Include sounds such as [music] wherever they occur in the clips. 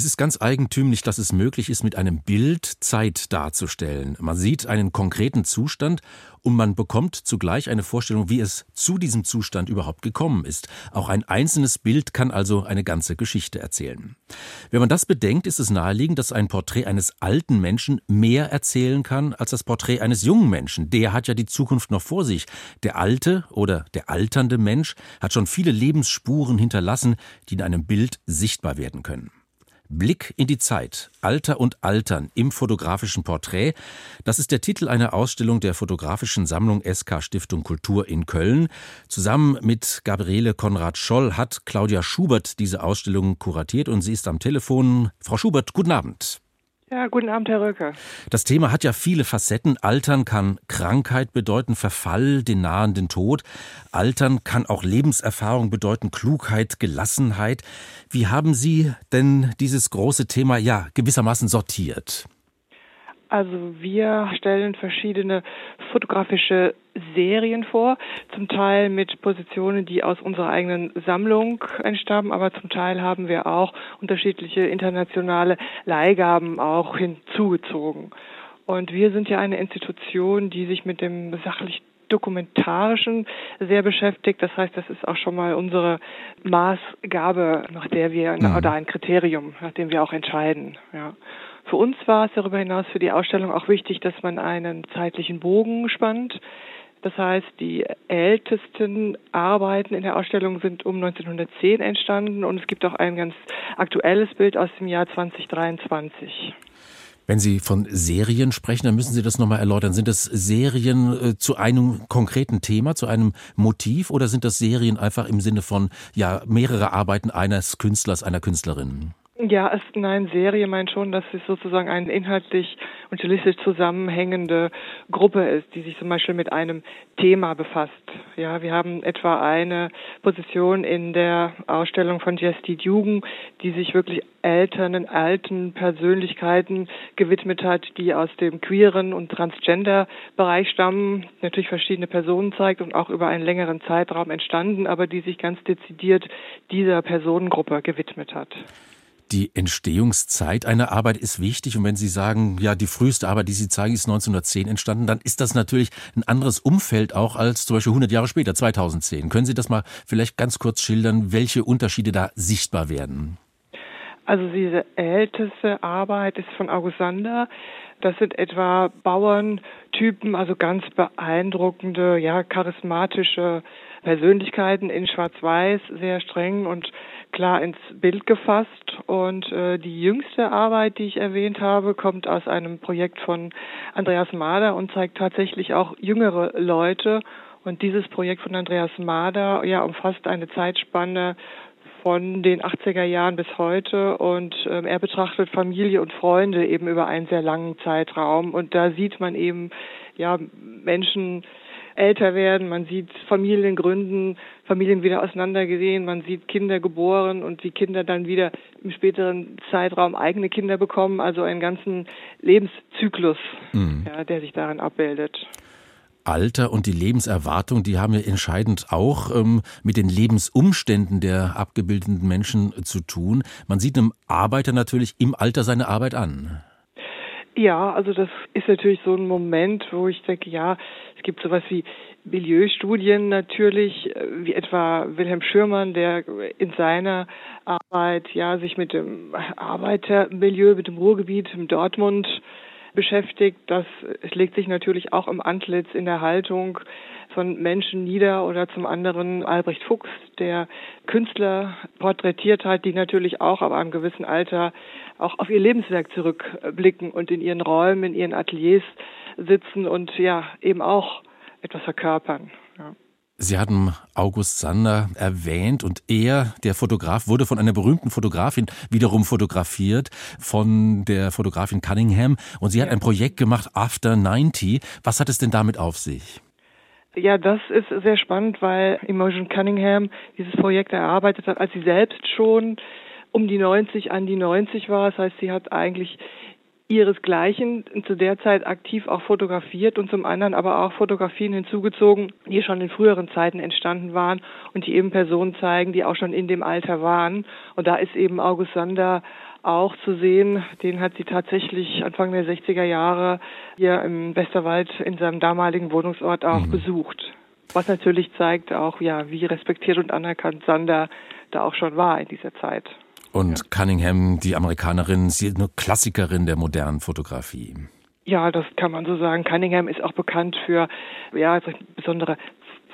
es ist ganz eigentümlich, dass es möglich ist, mit einem Bild Zeit darzustellen. Man sieht einen konkreten Zustand und man bekommt zugleich eine Vorstellung, wie es zu diesem Zustand überhaupt gekommen ist. Auch ein einzelnes Bild kann also eine ganze Geschichte erzählen. Wenn man das bedenkt, ist es naheliegend, dass ein Porträt eines alten Menschen mehr erzählen kann als das Porträt eines jungen Menschen. Der hat ja die Zukunft noch vor sich. Der alte oder der alternde Mensch hat schon viele Lebensspuren hinterlassen, die in einem Bild sichtbar werden können. Blick in die Zeit. Alter und Altern im fotografischen Porträt. Das ist der Titel einer Ausstellung der fotografischen Sammlung SK Stiftung Kultur in Köln. Zusammen mit Gabriele Konrad Scholl hat Claudia Schubert diese Ausstellung kuratiert und sie ist am Telefon. Frau Schubert, guten Abend. Ja, guten Abend, Herr Röcke. Das Thema hat ja viele Facetten. Altern kann Krankheit bedeuten, Verfall, den nahenden Tod. Altern kann auch Lebenserfahrung bedeuten, Klugheit, Gelassenheit. Wie haben Sie denn dieses große Thema ja gewissermaßen sortiert? Also wir stellen verschiedene fotografische Serien vor, zum Teil mit Positionen, die aus unserer eigenen Sammlung entstammen, aber zum Teil haben wir auch unterschiedliche internationale Leihgaben auch hinzugezogen. Und wir sind ja eine Institution, die sich mit dem sachlich dokumentarischen sehr beschäftigt. Das heißt, das ist auch schon mal unsere Maßgabe, nach der wir mhm. oder ein Kriterium, nach dem wir auch entscheiden. Ja. Für uns war es darüber hinaus für die Ausstellung auch wichtig, dass man einen zeitlichen Bogen spannt. Das heißt, die ältesten Arbeiten in der Ausstellung sind um 1910 entstanden und es gibt auch ein ganz aktuelles Bild aus dem Jahr 2023. Wenn Sie von Serien sprechen, dann müssen Sie das nochmal erläutern. Sind das Serien äh, zu einem konkreten Thema, zu einem Motiv oder sind das Serien einfach im Sinne von ja mehrere Arbeiten eines Künstlers, einer Künstlerin? Ja, es, nein, Serie meint schon, dass es sozusagen eine inhaltlich und stilistisch zusammenhängende Gruppe ist, die sich zum Beispiel mit einem Thema befasst. Ja, wir haben etwa eine Position in der Ausstellung von Jesti Jugend, die sich wirklich älteren, alten Persönlichkeiten gewidmet hat, die aus dem queeren und Transgender-Bereich stammen, natürlich verschiedene Personen zeigt und auch über einen längeren Zeitraum entstanden, aber die sich ganz dezidiert dieser Personengruppe gewidmet hat die Entstehungszeit einer Arbeit ist wichtig. Und wenn Sie sagen, ja, die früheste Arbeit, die Sie zeigen, ist 1910 entstanden, dann ist das natürlich ein anderes Umfeld auch als zum Beispiel 100 Jahre später, 2010. Können Sie das mal vielleicht ganz kurz schildern, welche Unterschiede da sichtbar werden? Also diese älteste Arbeit ist von August Sander. Das sind etwa Bauerntypen, also ganz beeindruckende, ja, charismatische Persönlichkeiten in Schwarz-Weiß, sehr streng und klar ins Bild gefasst. Und äh, die jüngste Arbeit, die ich erwähnt habe, kommt aus einem Projekt von Andreas Mader und zeigt tatsächlich auch jüngere Leute. Und dieses Projekt von Andreas Mader ja, umfasst eine Zeitspanne von den 80er Jahren bis heute und ähm, er betrachtet Familie und Freunde eben über einen sehr langen Zeitraum und da sieht man eben ja Menschen älter werden, man sieht Familien gründen, Familien wieder auseinandergesehen, man sieht Kinder geboren und wie Kinder dann wieder im späteren Zeitraum eigene Kinder bekommen, also einen ganzen Lebenszyklus, mhm. ja, der sich darin abbildet. Alter und die Lebenserwartung, die haben ja entscheidend auch ähm, mit den Lebensumständen der abgebildeten Menschen zu tun. Man sieht einem Arbeiter natürlich im Alter seine Arbeit an. Ja, also das ist natürlich so ein Moment, wo ich denke, ja, es gibt sowas wie Milieustudien natürlich, äh, wie etwa Wilhelm Schürmann, der in seiner Arbeit ja sich mit dem Arbeitermilieu, mit dem Ruhrgebiet, im Dortmund beschäftigt. Das legt sich natürlich auch im Antlitz in der Haltung von Menschen nieder oder zum anderen Albrecht Fuchs, der Künstler porträtiert hat, die natürlich auch ab einem gewissen Alter auch auf ihr Lebenswerk zurückblicken und in ihren Räumen, in ihren Ateliers sitzen und ja eben auch etwas verkörpern. Ja. Sie hatten August Sander erwähnt und er, der Fotograf, wurde von einer berühmten Fotografin wiederum fotografiert, von der Fotografin Cunningham. Und sie hat ein Projekt gemacht, After 90. Was hat es denn damit auf sich? Ja, das ist sehr spannend, weil Imogen Cunningham dieses Projekt erarbeitet hat, als sie selbst schon um die 90 an die 90 war. Das heißt, sie hat eigentlich ihresgleichen zu der Zeit aktiv auch fotografiert und zum anderen aber auch Fotografien hinzugezogen, die schon in früheren Zeiten entstanden waren und die eben Personen zeigen, die auch schon in dem Alter waren. Und da ist eben August Sander auch zu sehen. Den hat sie tatsächlich Anfang der 60er Jahre hier im Westerwald in seinem damaligen Wohnungsort auch mhm. besucht. Was natürlich zeigt auch, ja, wie respektiert und anerkannt Sander da auch schon war in dieser Zeit. Und ja. Cunningham, die Amerikanerin, sie ist eine Klassikerin der modernen Fotografie. Ja, das kann man so sagen. Cunningham ist auch bekannt für ja, besondere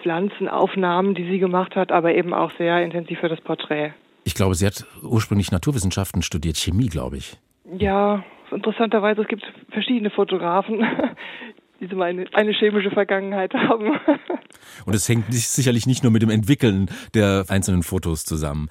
Pflanzenaufnahmen, die sie gemacht hat, aber eben auch sehr intensiv für das Porträt. Ich glaube, sie hat ursprünglich Naturwissenschaften studiert, Chemie, glaube ich. Ja, interessanterweise, es gibt verschiedene Fotografen, [laughs] die so eine, eine chemische Vergangenheit [laughs] haben. Und es hängt sicherlich nicht nur mit dem Entwickeln der einzelnen Fotos zusammen.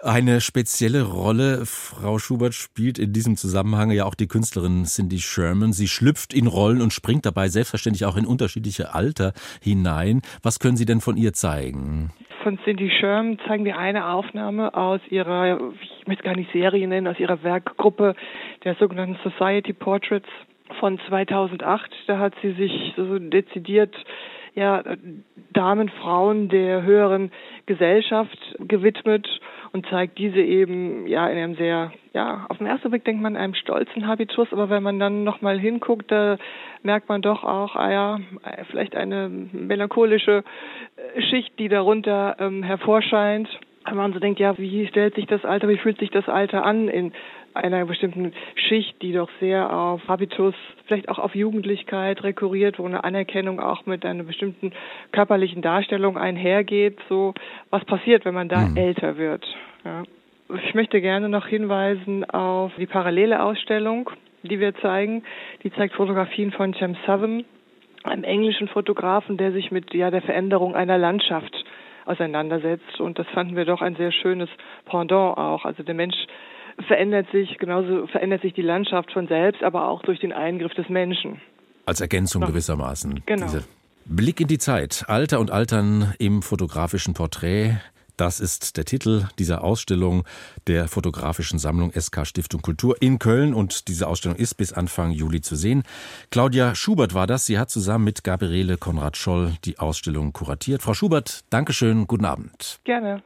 Eine spezielle Rolle, Frau Schubert, spielt in diesem Zusammenhang ja auch die Künstlerin Cindy Sherman. Sie schlüpft in Rollen und springt dabei selbstverständlich auch in unterschiedliche Alter hinein. Was können Sie denn von ihr zeigen? Von Cindy Sherman zeigen wir eine Aufnahme aus ihrer, ich möchte gar nicht Serie nennen, aus ihrer Werkgruppe der sogenannten Society Portraits von 2008. Da hat sie sich so dezidiert ja, Damen, Frauen der höheren Gesellschaft gewidmet und zeigt diese eben ja in einem sehr, ja, auf den ersten Blick denkt man einem stolzen Habitus, aber wenn man dann nochmal hinguckt, da merkt man doch auch, ah ja, vielleicht eine melancholische äh, Schicht, die darunter ähm, hervorscheint. Wenn man so denkt, ja, wie stellt sich das Alter, wie fühlt sich das Alter an in einer bestimmten Schicht, die doch sehr auf Habitus, vielleicht auch auf Jugendlichkeit rekurriert, wo eine Anerkennung auch mit einer bestimmten körperlichen Darstellung einhergeht. So, was passiert, wenn man da mhm. älter wird? Ja. Ich möchte gerne noch hinweisen auf die parallele Ausstellung, die wir zeigen. Die zeigt Fotografien von Cem Southern, einem englischen Fotografen, der sich mit ja, der Veränderung einer Landschaft auseinandersetzt. Und das fanden wir doch ein sehr schönes Pendant auch. Also der Mensch verändert sich, genauso verändert sich die Landschaft von selbst, aber auch durch den Eingriff des Menschen. Als Ergänzung Noch. gewissermaßen. Genau. Diese Blick in die Zeit, Alter und Altern im fotografischen Porträt. Das ist der Titel dieser Ausstellung der fotografischen Sammlung SK Stiftung Kultur in Köln und diese Ausstellung ist bis Anfang Juli zu sehen. Claudia Schubert war das. Sie hat zusammen mit Gabriele Konrad Scholl die Ausstellung kuratiert. Frau Schubert, Dankeschön, guten Abend. Gerne.